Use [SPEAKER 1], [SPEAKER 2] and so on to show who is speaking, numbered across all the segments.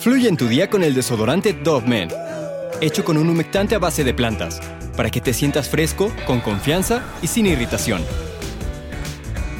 [SPEAKER 1] Fluye en tu día con el desodorante Dove Men, hecho con un humectante a base de plantas, para que te sientas fresco, con confianza y sin irritación.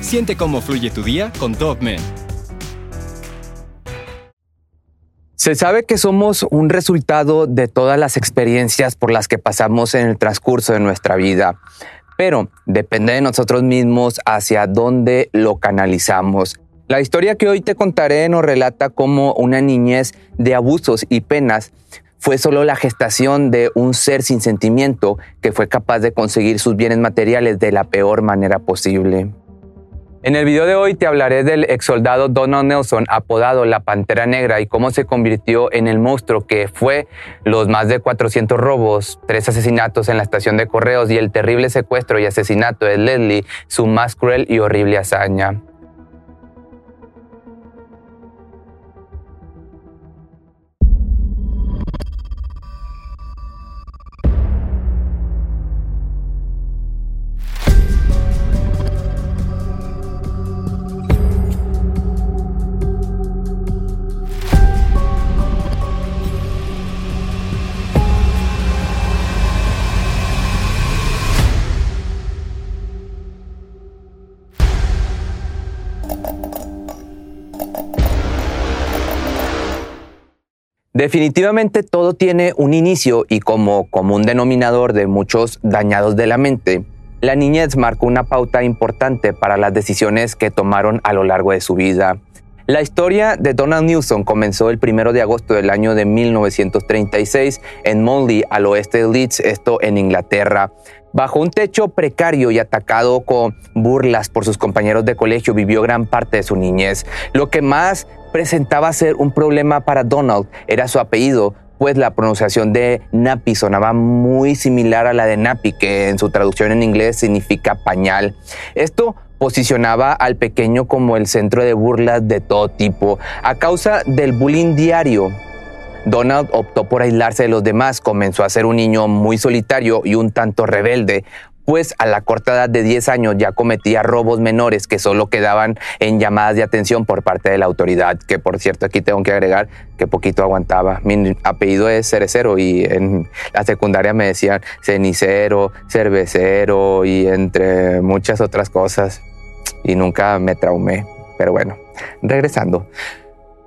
[SPEAKER 1] Siente cómo fluye tu día con Dove Men.
[SPEAKER 2] Se sabe que somos un resultado de todas las experiencias por las que pasamos en el transcurso de nuestra vida, pero depende de nosotros mismos hacia dónde lo canalizamos. La historia que hoy te contaré nos relata cómo una niñez de abusos y penas fue solo la gestación de un ser sin sentimiento que fue capaz de conseguir sus bienes materiales de la peor manera posible. En el video de hoy te hablaré del ex soldado Donald Nelson, apodado la Pantera Negra, y cómo se convirtió en el monstruo que fue los más de 400 robos, tres asesinatos en la estación de correos y el terrible secuestro y asesinato de Leslie, su más cruel y horrible hazaña. Definitivamente todo tiene un inicio y como común denominador de muchos dañados de la mente, la niñez marcó una pauta importante para las decisiones que tomaron a lo largo de su vida. La historia de Donald Newson comenzó el 1 de agosto del año de 1936 en Monley, al oeste de Leeds, esto en Inglaterra. Bajo un techo precario y atacado con burlas por sus compañeros de colegio, vivió gran parte de su niñez. Lo que más presentaba ser un problema para Donald era su apellido, pues la pronunciación de Nappy sonaba muy similar a la de Nappy, que en su traducción en inglés significa pañal. Esto posicionaba al pequeño como el centro de burlas de todo tipo. A causa del bullying diario, Donald optó por aislarse de los demás, comenzó a ser un niño muy solitario y un tanto rebelde, pues a la corta edad de 10 años ya cometía robos menores que solo quedaban en llamadas de atención por parte de la autoridad, que por cierto aquí tengo que agregar que poquito aguantaba. Mi apellido es Cerecero y en la secundaria me decían cenicero, cervecero y entre muchas otras cosas y nunca me traumé. Pero bueno, regresando.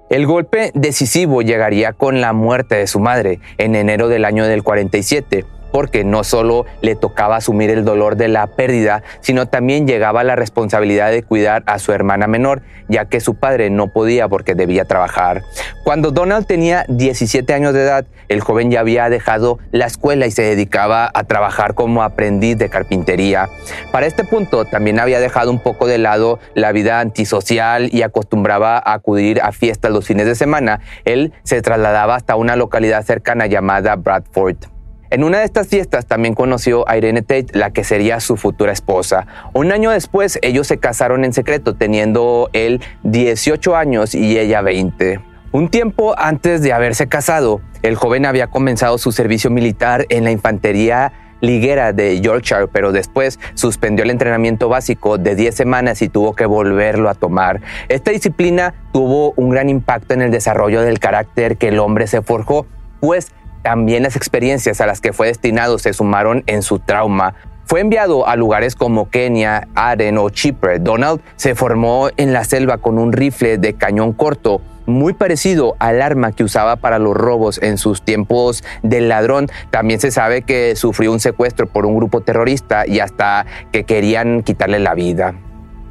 [SPEAKER 2] El golpe decisivo llegaría con la muerte de su madre en enero del año del 47 porque no solo le tocaba asumir el dolor de la pérdida, sino también llegaba la responsabilidad de cuidar a su hermana menor, ya que su padre no podía porque debía trabajar. Cuando Donald tenía 17 años de edad, el joven ya había dejado la escuela y se dedicaba a trabajar como aprendiz de carpintería. Para este punto también había dejado un poco de lado la vida antisocial y acostumbraba a acudir a fiestas los fines de semana. Él se trasladaba hasta una localidad cercana llamada Bradford. En una de estas fiestas también conoció a Irene Tate, la que sería su futura esposa. Un año después, ellos se casaron en secreto, teniendo él 18 años y ella 20. Un tiempo antes de haberse casado, el joven había comenzado su servicio militar en la infantería liguera de Yorkshire, pero después suspendió el entrenamiento básico de 10 semanas y tuvo que volverlo a tomar. Esta disciplina tuvo un gran impacto en el desarrollo del carácter que el hombre se forjó, pues también las experiencias a las que fue destinado se sumaron en su trauma. Fue enviado a lugares como Kenia, Aden o Chipre. Donald se formó en la selva con un rifle de cañón corto, muy parecido al arma que usaba para los robos en sus tiempos del ladrón. También se sabe que sufrió un secuestro por un grupo terrorista y hasta que querían quitarle la vida.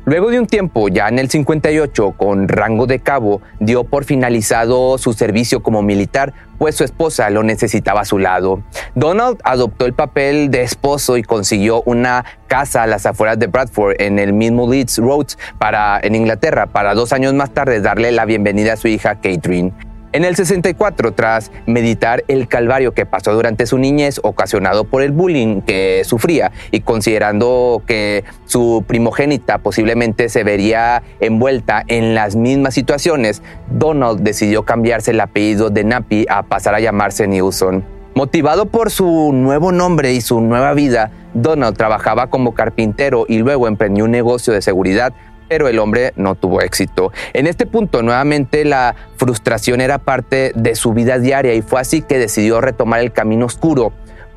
[SPEAKER 2] Luego de un tiempo, ya en el 58, con rango de cabo, dio por finalizado su servicio como militar, pues su esposa lo necesitaba a su lado. Donald adoptó el papel de esposo y consiguió una casa a las afueras de Bradford, en el mismo Leeds Road, para, en Inglaterra, para dos años más tarde darle la bienvenida a su hija Catherine. En el 64, tras meditar el calvario que pasó durante su niñez ocasionado por el bullying que sufría y considerando que su primogénita posiblemente se vería envuelta en las mismas situaciones, Donald decidió cambiarse el apellido de Nappy a pasar a llamarse Newson. Motivado por su nuevo nombre y su nueva vida, Donald trabajaba como carpintero y luego emprendió un negocio de seguridad pero el hombre no tuvo éxito. En este punto, nuevamente, la frustración era parte de su vida diaria y fue así que decidió retomar el camino oscuro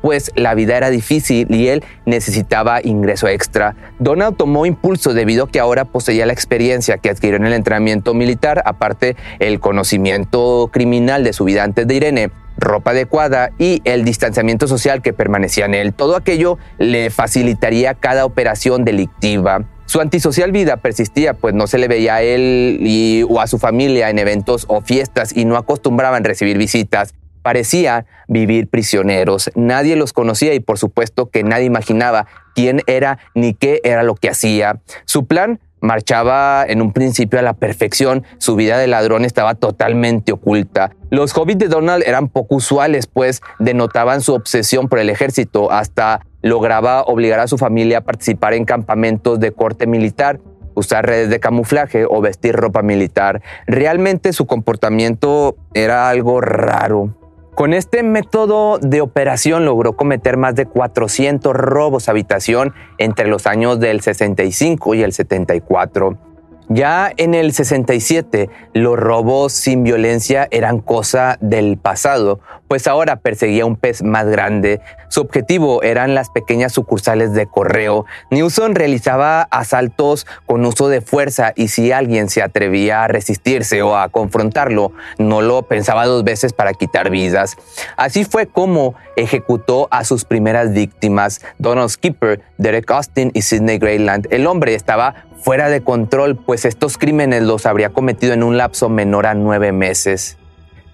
[SPEAKER 2] pues la vida era difícil y él necesitaba ingreso extra. Donald tomó impulso debido a que ahora poseía la experiencia que adquirió en el entrenamiento militar, aparte el conocimiento criminal de su vida antes de Irene ropa adecuada y el distanciamiento social que permanecía en él. Todo aquello le facilitaría cada operación delictiva. Su antisocial vida persistía, pues no se le veía a él o a su familia en eventos o fiestas y no acostumbraban recibir visitas. Parecía vivir prisioneros. Nadie los conocía y por supuesto que nadie imaginaba quién era ni qué era lo que hacía. Su plan marchaba en un principio a la perfección, su vida de ladrón estaba totalmente oculta. Los hobbies de Donald eran poco usuales, pues denotaban su obsesión por el ejército, hasta lograba obligar a su familia a participar en campamentos de corte militar, usar redes de camuflaje o vestir ropa militar. Realmente su comportamiento era algo raro. Con este método de operación logró cometer más de 400 robos a habitación entre los años del 65 y el 74. Ya en el 67, los robos sin violencia eran cosa del pasado, pues ahora perseguía un pez más grande. Su objetivo eran las pequeñas sucursales de correo. Newson realizaba asaltos con uso de fuerza y si alguien se atrevía a resistirse o a confrontarlo, no lo pensaba dos veces para quitar vidas. Así fue como ejecutó a sus primeras víctimas, Donald Skipper, Derek Austin y Sidney Greyland. El hombre estaba fuera de control, pues estos crímenes los habría cometido en un lapso menor a nueve meses.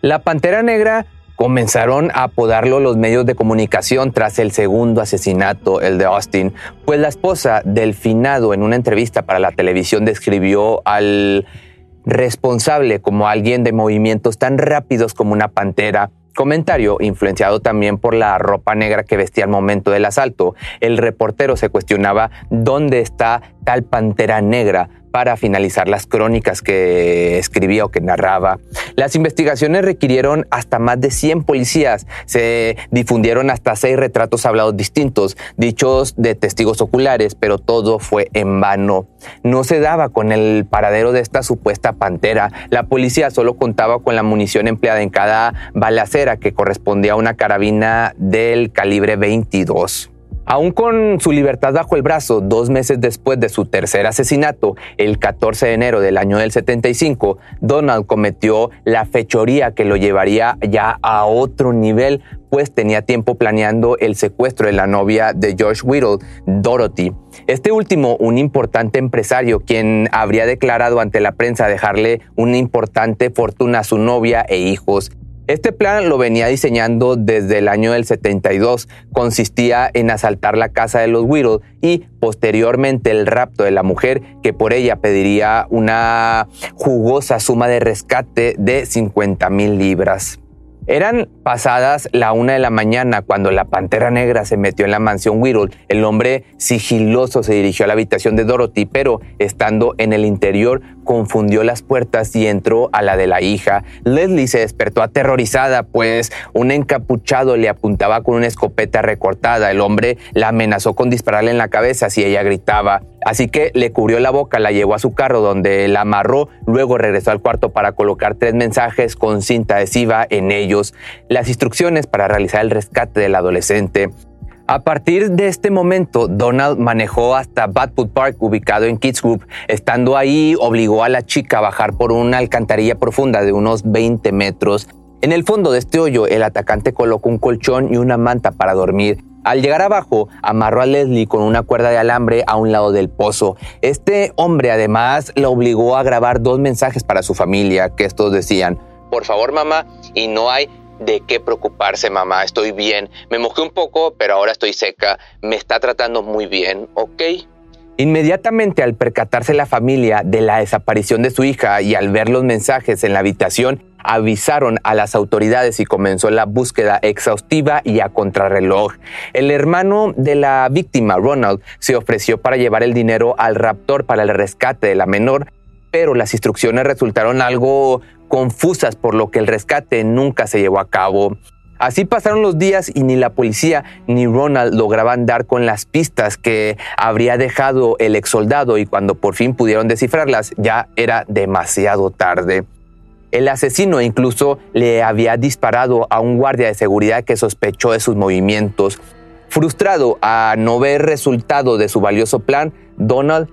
[SPEAKER 2] La Pantera Negra comenzaron a apodarlo los medios de comunicación tras el segundo asesinato, el de Austin, pues la esposa del finado en una entrevista para la televisión describió al responsable como alguien de movimientos tan rápidos como una pantera, Comentario influenciado también por la ropa negra que vestía al momento del asalto. El reportero se cuestionaba dónde está tal pantera negra para finalizar las crónicas que escribía o que narraba. Las investigaciones requirieron hasta más de 100 policías. Se difundieron hasta seis retratos hablados distintos, dichos de testigos oculares, pero todo fue en vano. No se daba con el paradero de esta supuesta pantera. La policía solo contaba con la munición empleada en cada balacera que correspondía a una carabina del calibre 22. Aún con su libertad bajo el brazo, dos meses después de su tercer asesinato, el 14 de enero del año del 75, Donald cometió la fechoría que lo llevaría ya a otro nivel, pues tenía tiempo planeando el secuestro de la novia de George Whittle, Dorothy. Este último, un importante empresario, quien habría declarado ante la prensa dejarle una importante fortuna a su novia e hijos. Este plan lo venía diseñando desde el año del 72. Consistía en asaltar la casa de los Whittle y posteriormente el rapto de la mujer que por ella pediría una jugosa suma de rescate de 50 mil libras. Eran pasadas la una de la mañana cuando la pantera negra se metió en la mansión Whittle. El hombre sigiloso se dirigió a la habitación de Dorothy, pero estando en el interior confundió las puertas y entró a la de la hija. Leslie se despertó aterrorizada, pues un encapuchado le apuntaba con una escopeta recortada. El hombre la amenazó con dispararle en la cabeza si ella gritaba. Así que le cubrió la boca, la llevó a su carro donde la amarró, luego regresó al cuarto para colocar tres mensajes con cinta adhesiva en ellos, las instrucciones para realizar el rescate del adolescente. A partir de este momento, Donald manejó hasta Batwood Park, ubicado en Kids Group. Estando ahí, obligó a la chica a bajar por una alcantarilla profunda de unos 20 metros. En el fondo de este hoyo, el atacante colocó un colchón y una manta para dormir. Al llegar abajo, amarró a Leslie con una cuerda de alambre a un lado del pozo. Este hombre además la obligó a grabar dos mensajes para su familia, que estos decían, por favor mamá, y no hay de qué preocuparse mamá, estoy bien. Me mojé un poco, pero ahora estoy seca. Me está tratando muy bien, ¿ok? Inmediatamente al percatarse la familia de la desaparición de su hija y al ver los mensajes en la habitación, avisaron a las autoridades y comenzó la búsqueda exhaustiva y a contrarreloj. El hermano de la víctima, Ronald, se ofreció para llevar el dinero al raptor para el rescate de la menor, pero las instrucciones resultaron algo confusas por lo que el rescate nunca se llevó a cabo. Así pasaron los días y ni la policía ni Ronald lograban dar con las pistas que habría dejado el ex soldado y cuando por fin pudieron descifrarlas ya era demasiado tarde. El asesino incluso le había disparado a un guardia de seguridad que sospechó de sus movimientos. Frustrado a no ver resultado de su valioso plan, Donald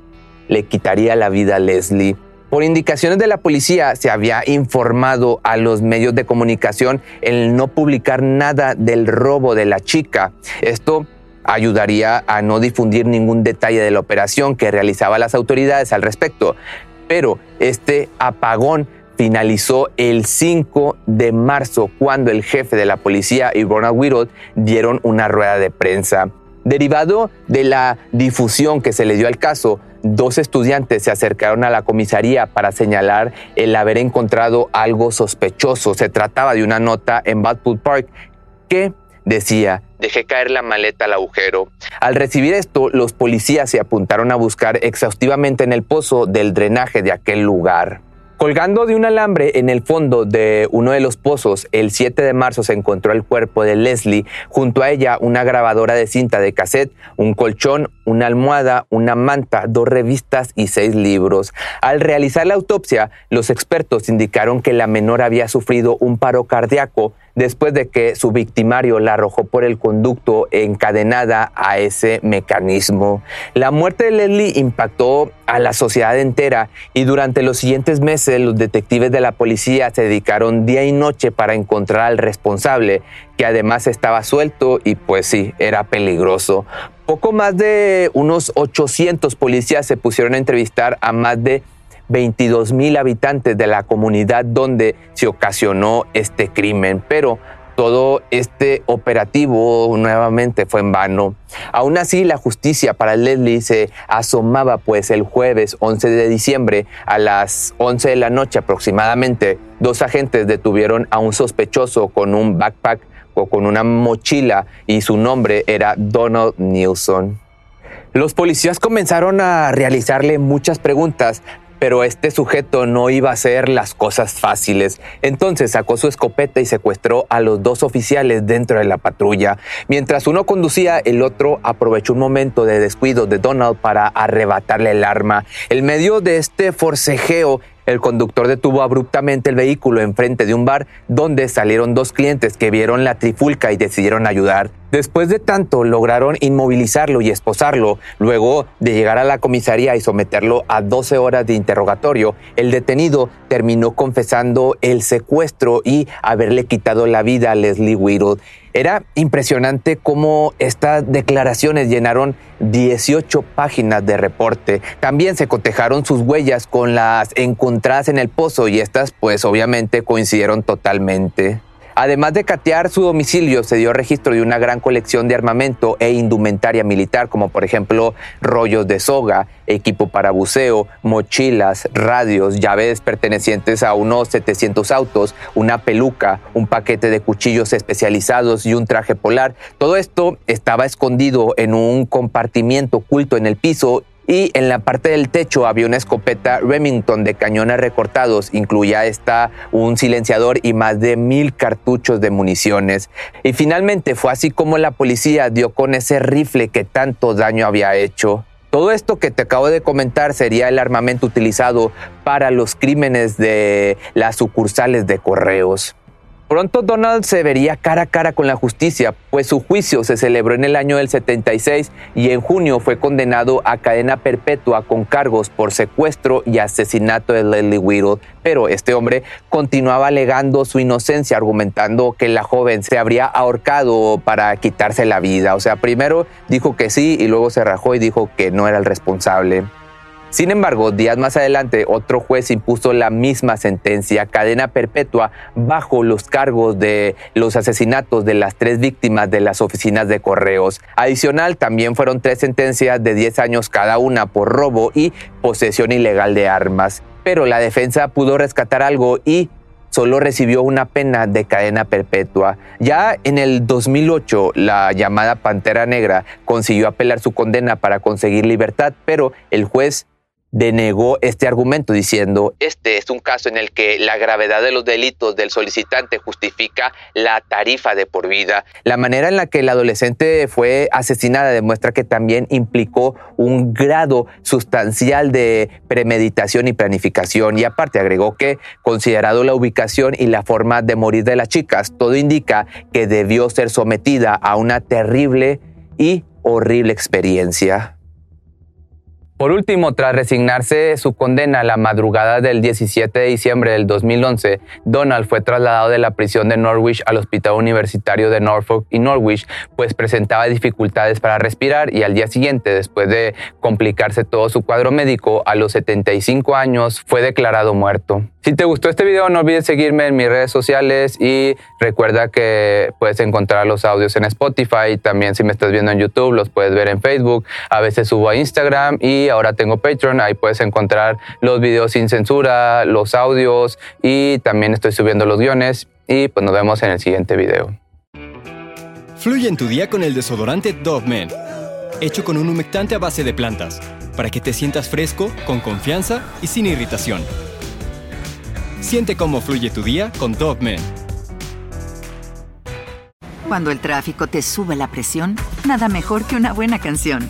[SPEAKER 2] le quitaría la vida a Leslie. Por indicaciones de la policía se había informado a los medios de comunicación el no publicar nada del robo de la chica. Esto ayudaría a no difundir ningún detalle de la operación que realizaban las autoridades al respecto. Pero este apagón finalizó el 5 de marzo cuando el jefe de la policía y Ronald Whittle dieron una rueda de prensa. Derivado de la difusión que se le dio al caso, dos estudiantes se acercaron a la comisaría para señalar el haber encontrado algo sospechoso. Se trataba de una nota en Badwood Park que decía, dejé caer la maleta al agujero. Al recibir esto, los policías se apuntaron a buscar exhaustivamente en el pozo del drenaje de aquel lugar. Colgando de un alambre en el fondo de uno de los pozos, el 7 de marzo se encontró el cuerpo de Leslie, junto a ella una grabadora de cinta de cassette, un colchón, una almohada, una manta, dos revistas y seis libros. Al realizar la autopsia, los expertos indicaron que la menor había sufrido un paro cardíaco después de que su victimario la arrojó por el conducto encadenada a ese mecanismo. La muerte de Leslie impactó a la sociedad entera y durante los siguientes meses los detectives de la policía se dedicaron día y noche para encontrar al responsable, que además estaba suelto y pues sí, era peligroso. Poco más de unos 800 policías se pusieron a entrevistar a más de 22 mil habitantes de la comunidad donde se ocasionó este crimen, pero todo este operativo nuevamente fue en vano. Aún así, la justicia para Leslie se asomaba, pues el jueves 11 de diciembre a las 11 de la noche aproximadamente, dos agentes detuvieron a un sospechoso con un backpack o con una mochila y su nombre era Donald Nilsson. Los policías comenzaron a realizarle muchas preguntas pero este sujeto no iba a hacer las cosas fáciles. Entonces sacó su escopeta y secuestró a los dos oficiales dentro de la patrulla. Mientras uno conducía, el otro aprovechó un momento de descuido de Donald para arrebatarle el arma. En medio de este forcejeo, el conductor detuvo abruptamente el vehículo enfrente de un bar donde salieron dos clientes que vieron la trifulca y decidieron ayudar. Después de tanto, lograron inmovilizarlo y esposarlo. Luego de llegar a la comisaría y someterlo a 12 horas de interrogatorio, el detenido terminó confesando el secuestro y haberle quitado la vida a Leslie Whittle. Era impresionante cómo estas declaraciones llenaron 18 páginas de reporte. También se cotejaron sus huellas con las encontradas en el pozo y estas pues obviamente coincidieron totalmente. Además de catear su domicilio, se dio registro de una gran colección de armamento e indumentaria militar, como por ejemplo rollos de soga, equipo para buceo, mochilas, radios, llaves pertenecientes a unos 700 autos, una peluca, un paquete de cuchillos especializados y un traje polar. Todo esto estaba escondido en un compartimiento oculto en el piso y en la parte del techo había una escopeta Remington de cañones recortados, incluía esta un silenciador y más de mil cartuchos de municiones. Y finalmente fue así como la policía dio con ese rifle que tanto daño había hecho. Todo esto que te acabo de comentar sería el armamento utilizado para los crímenes de las sucursales de correos. Pronto Donald se vería cara a cara con la justicia, pues su juicio se celebró en el año del 76 y en junio fue condenado a cadena perpetua con cargos por secuestro y asesinato de Leslie Whittle. Pero este hombre continuaba alegando su inocencia, argumentando que la joven se habría ahorcado para quitarse la vida. O sea, primero dijo que sí y luego se rajó y dijo que no era el responsable. Sin embargo, días más adelante, otro juez impuso la misma sentencia, cadena perpetua, bajo los cargos de los asesinatos de las tres víctimas de las oficinas de correos. Adicional, también fueron tres sentencias de 10 años cada una por robo y posesión ilegal de armas. Pero la defensa pudo rescatar algo y solo recibió una pena de cadena perpetua. Ya en el 2008, la llamada Pantera Negra consiguió apelar su condena para conseguir libertad, pero el juez denegó este argumento diciendo, este es un caso en el que la gravedad de los delitos del solicitante justifica la tarifa de por vida. La manera en la que la adolescente fue asesinada demuestra que también implicó un grado sustancial de premeditación y planificación y aparte agregó que considerado la ubicación y la forma de morir de las chicas, todo indica que debió ser sometida a una terrible y horrible experiencia. Por último, tras resignarse su condena la madrugada del 17 de diciembre del 2011, Donald fue trasladado de la prisión de Norwich al Hospital Universitario de Norfolk y Norwich, pues presentaba dificultades para respirar y al día siguiente, después de complicarse todo su cuadro médico, a los 75 años fue declarado muerto. Si te gustó este video, no olvides seguirme en mis redes sociales y recuerda que puedes encontrar los audios en Spotify. También si me estás viendo en YouTube, los puedes ver en Facebook. A veces subo a Instagram y ahora tengo Patreon, ahí puedes encontrar los videos sin censura, los audios y también estoy subiendo los guiones y pues nos vemos en el siguiente video.
[SPEAKER 1] Fluye en tu día con el desodorante Dove Men, hecho con un humectante a base de plantas, para que te sientas fresco, con confianza y sin irritación. Siente cómo fluye tu día con Dove Men.
[SPEAKER 3] Cuando el tráfico te sube la presión, nada mejor que una buena canción.